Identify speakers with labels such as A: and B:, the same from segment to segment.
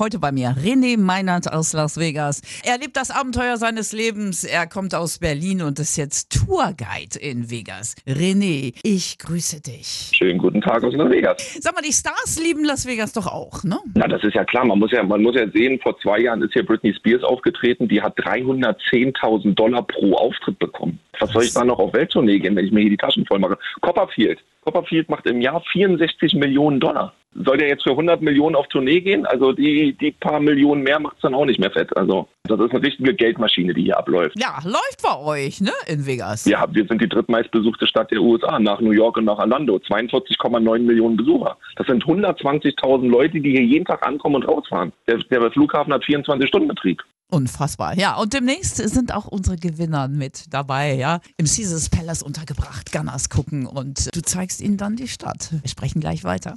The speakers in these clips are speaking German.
A: Heute bei mir René Meinert aus Las Vegas. Er lebt das Abenteuer seines Lebens. Er kommt aus Berlin und ist jetzt Tourguide in Vegas. René, ich grüße dich.
B: Schönen guten Tag aus Las Vegas.
A: Sag mal, die Stars lieben Las Vegas doch auch, ne?
B: Na, das ist ja klar. Man muss ja, man muss ja sehen, vor zwei Jahren ist hier Britney Spears aufgetreten. Die hat 310.000 Dollar pro Auftritt bekommen. Was soll ich da noch auf Welttournee gehen, wenn ich mir hier die Taschen voll mache? Copperfield. Copperfield macht im Jahr 64 Millionen Dollar. Soll der jetzt für 100 Millionen auf Tournee gehen? Also die, die paar Millionen mehr macht es dann auch nicht mehr fett. Also das ist eine richtige Geldmaschine, die hier abläuft.
A: Ja, läuft bei euch, ne, in Vegas.
B: Ja, wir sind die drittmeistbesuchte Stadt der USA nach New York und nach Orlando. 42,9 Millionen Besucher. Das sind 120.000 Leute, die hier jeden Tag ankommen und rausfahren. Der, der Flughafen hat 24 Stunden Betrieb.
A: Unfassbar. Ja, und demnächst sind auch unsere Gewinner mit dabei, ja. Im Caesars Palace untergebracht, Gunners gucken und du zeigst ihnen dann die Stadt. Wir sprechen gleich weiter.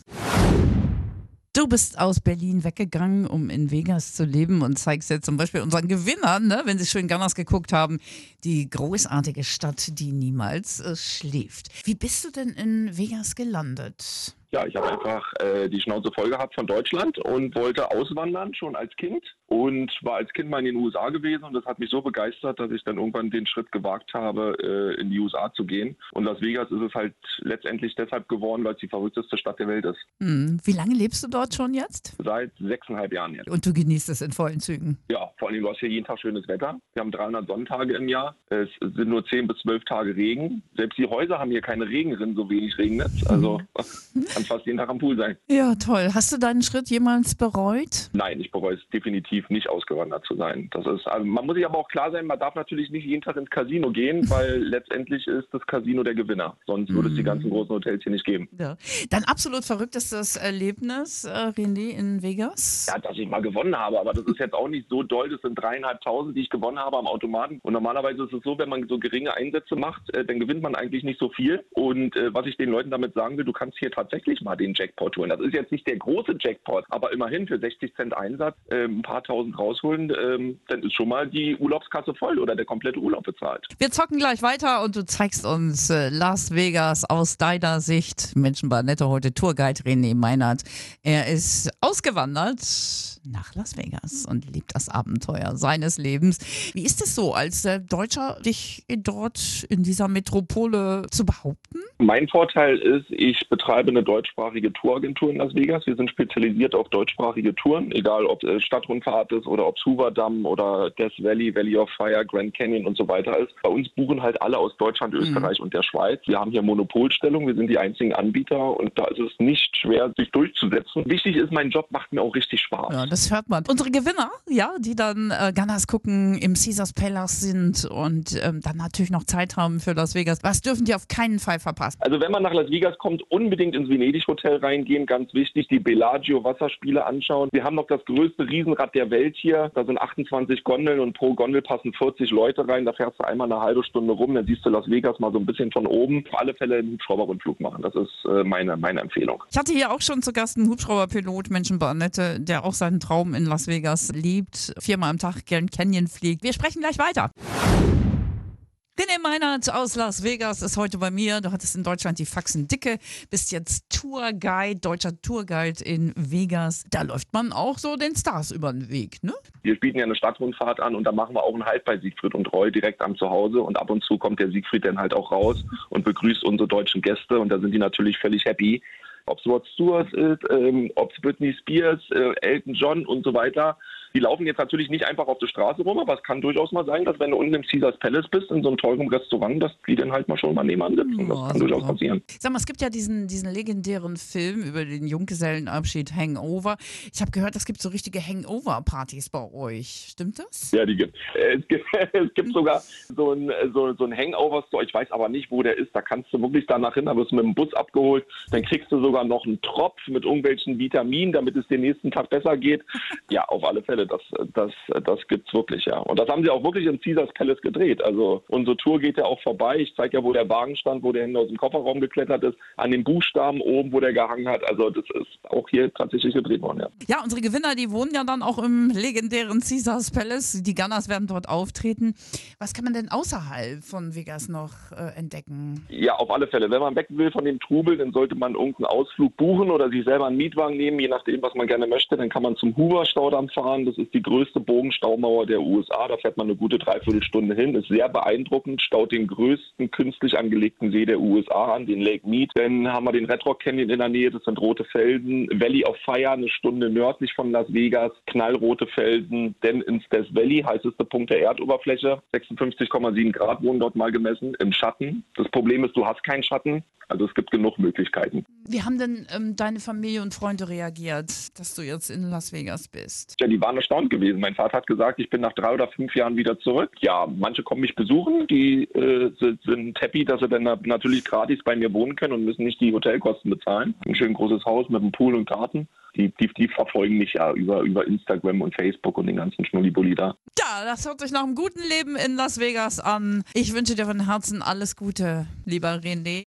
A: Du bist aus Berlin weggegangen, um in Vegas zu leben und zeigst jetzt zum Beispiel unseren Gewinnern, ne, wenn sie schön Gunners geguckt haben, die großartige Stadt, die niemals äh, schläft. Wie bist du denn in Vegas gelandet?
B: Ja, ich habe einfach äh, die Schnauze voll gehabt von Deutschland und wollte auswandern schon als Kind und war als Kind mal in den USA gewesen und das hat mich so begeistert, dass ich dann irgendwann den Schritt gewagt habe, äh, in die USA zu gehen. Und Las Vegas ist es halt letztendlich deshalb geworden, weil es die verrückteste Stadt der Welt ist.
A: Hm. Wie lange lebst du dort schon jetzt?
B: Seit sechseinhalb Jahren jetzt.
A: Und du genießt es in vollen Zügen?
B: Ja, vor allem du hast hier jeden Tag schönes Wetter. Wir haben 300 Sonntage im Jahr. Es sind nur 10 bis 12 Tage Regen. Selbst die Häuser haben hier keine Regenrinnen, so wenig regnet. Also kann fast jeden Tag am Pool sein.
A: Ja, toll. Hast du deinen Schritt jemals bereut?
B: Nein, ich bereue es definitiv nicht, ausgewandert zu sein. Das ist, also man muss sich aber auch klar sein, man darf natürlich nicht jeden Tag ins Casino gehen, weil letztendlich ist das Casino der Gewinner. Sonst würde es die ganzen großen Hotels hier nicht geben.
A: Ja. Dein absolut verrücktestes Erlebnis, äh, René, in Vegas?
B: Ja, dass ich mal gewonnen habe, aber das ist jetzt auch nicht so doll. Das sind dreieinhalbtausend, die ich gewonnen habe am Automaten. Und normalerweise ist es so, wenn man so geringe Einsätze macht, äh, dann gewinnt man eigentlich nicht so viel. Und äh, was ich den Leuten damit sagen will, du kannst hier tatsächlich mal den Jackpot holen. Das ist jetzt nicht der große Jackpot, aber immerhin für 60 Cent Einsatz äh, ein paar tausend rausholen, ähm, dann ist schon mal die Urlaubskasse voll oder der komplette Urlaub bezahlt.
A: Wir zocken gleich weiter und du zeigst uns äh, Las Vegas aus deiner Sicht. Menschen bei Netto heute Tourguide René Meinert. Er ist ausgewandert nach Las Vegas und liebt das Abenteuer seines Lebens. Wie ist es so, als äh, Deutscher dich dort in dieser Metropole zu behaupten?
B: Mein Vorteil ist, ich betreibe eine deutschsprachige Touragentur in Las Vegas. Wir sind spezialisiert auf deutschsprachige Touren, egal ob es Stadtrundfahrt ist oder ob es Hoover Dam oder Death Valley, Valley of Fire, Grand Canyon und so weiter ist. Bei uns buchen halt alle aus Deutschland, Österreich mhm. und der Schweiz. Wir haben hier Monopolstellung, wir sind die einzigen Anbieter und da ist es nicht schwer, sich durchzusetzen. Wichtig ist, mein Job macht mir auch richtig Spaß.
A: Ja, das hört man. Unsere Gewinner, ja, die dann äh, Gunners gucken, im Caesars Palace sind und ähm, dann natürlich noch Zeit haben für Las Vegas. Was dürfen die auf keinen Fall verpassen?
B: Also wenn man nach Las Vegas kommt, unbedingt ins Venedig Hotel reingehen, ganz wichtig, die Bellagio Wasserspiele anschauen. Wir haben noch das größte Riesenrad der Welt hier. Da sind 28 Gondeln und pro Gondel passen 40 Leute rein. Da fährst du einmal eine halbe Stunde rum, dann siehst du Las Vegas mal so ein bisschen von oben. Auf alle Fälle einen Hubschrauberrundflug machen. Das ist äh, meine, meine Empfehlung.
A: Ich hatte hier auch schon zu Gast einen Hubschrauberpilot, Menschen Annette, der auch seinen Traum in Las Vegas liebt, viermal am Tag Grand Canyon fliegt. Wir sprechen gleich weiter. René Meinert aus Las Vegas ist heute bei mir. Du hattest in Deutschland die Faxen dicke, bist jetzt Tourguide, deutscher Tourguide in Vegas. Da läuft man auch so den Stars über den Weg, ne?
B: Wir bieten ja eine Stadtrundfahrt an und da machen wir auch einen Halt bei Siegfried und Roy direkt am Zuhause und ab und zu kommt der Siegfried dann halt auch raus und begrüßt unsere deutschen Gäste und da sind die natürlich völlig happy. Ob es Rod Stewart ist, ähm, ob es Britney Spears, äh, Elton John und so weiter. Die laufen jetzt natürlich nicht einfach auf der Straße rum, aber es kann durchaus mal sein, dass wenn du unten im Caesars Palace bist, in so einem teuren Restaurant, dass die dann halt mal schon mal nebenan sitzen. Das kann durchaus passieren.
A: Sag mal, es gibt ja diesen, diesen legendären Film über den Junggesellenabschied Hangover. Ich habe gehört, es gibt so richtige Hangover-Partys bei euch. Stimmt das?
B: Ja, die gibt es. Gibt, es gibt sogar so ein, so, so ein Hangover-Store. Ich weiß aber nicht, wo der ist. Da kannst du wirklich danach hin, da wirst du mit dem Bus abgeholt. Dann kriegst du sogar noch einen Tropf mit irgendwelchen Vitaminen, damit es den nächsten Tag besser geht. Ja, auf alle Fälle Fälle, das, das, das gibt's wirklich, ja. Und das haben sie auch wirklich im Caesars Palace gedreht. Also unsere Tour geht ja auch vorbei. Ich zeige ja, wo der Wagen stand, wo der hinten aus dem Kofferraum geklettert ist, an den Buchstaben oben, wo der gehangen hat. Also das ist auch hier tatsächlich gedreht worden, ja.
A: Ja, unsere Gewinner, die wohnen ja dann auch im legendären Caesars Palace. Die Gunners werden dort auftreten. Was kann man denn außerhalb von Vegas noch äh, entdecken?
B: Ja, auf alle Fälle. Wenn man weg will von dem Trubel, dann sollte man irgendeinen Ausflug buchen oder sich selber einen Mietwagen nehmen, je nachdem, was man gerne möchte. Dann kann man zum Hoover-Staudamm fahren. Das ist die größte Bogenstaumauer der USA. Da fährt man eine gute Dreiviertelstunde hin. Ist sehr beeindruckend. Staut den größten künstlich angelegten See der USA an, den Lake Mead. Dann haben wir den Red Rock Canyon in der Nähe. Das sind rote Felsen. Valley of Fire, eine Stunde nördlich von Las Vegas. Knallrote Felsen. Dann ins Death Valley, heißester Punkt der Erdoberfläche. 56,7 Grad wurden dort mal gemessen im Schatten. Das Problem ist, du hast keinen Schatten. Also es gibt genug Möglichkeiten.
A: Wie haben denn ähm, deine Familie und Freunde reagiert, dass du jetzt in Las Vegas bist?
B: Ja, die waren erstaunt gewesen. Mein Vater hat gesagt, ich bin nach drei oder fünf Jahren wieder zurück. Ja, manche kommen mich besuchen, die äh, sind, happy, dass sie dann natürlich gratis bei mir wohnen können und müssen nicht die Hotelkosten bezahlen. Ein schön großes Haus mit einem Pool und Garten. Die, die, die verfolgen mich ja über, über Instagram und Facebook und den ganzen Schnullibulli da.
A: Ja, das hört sich nach einem guten Leben in Las Vegas an. Ich wünsche dir von Herzen alles Gute, lieber René.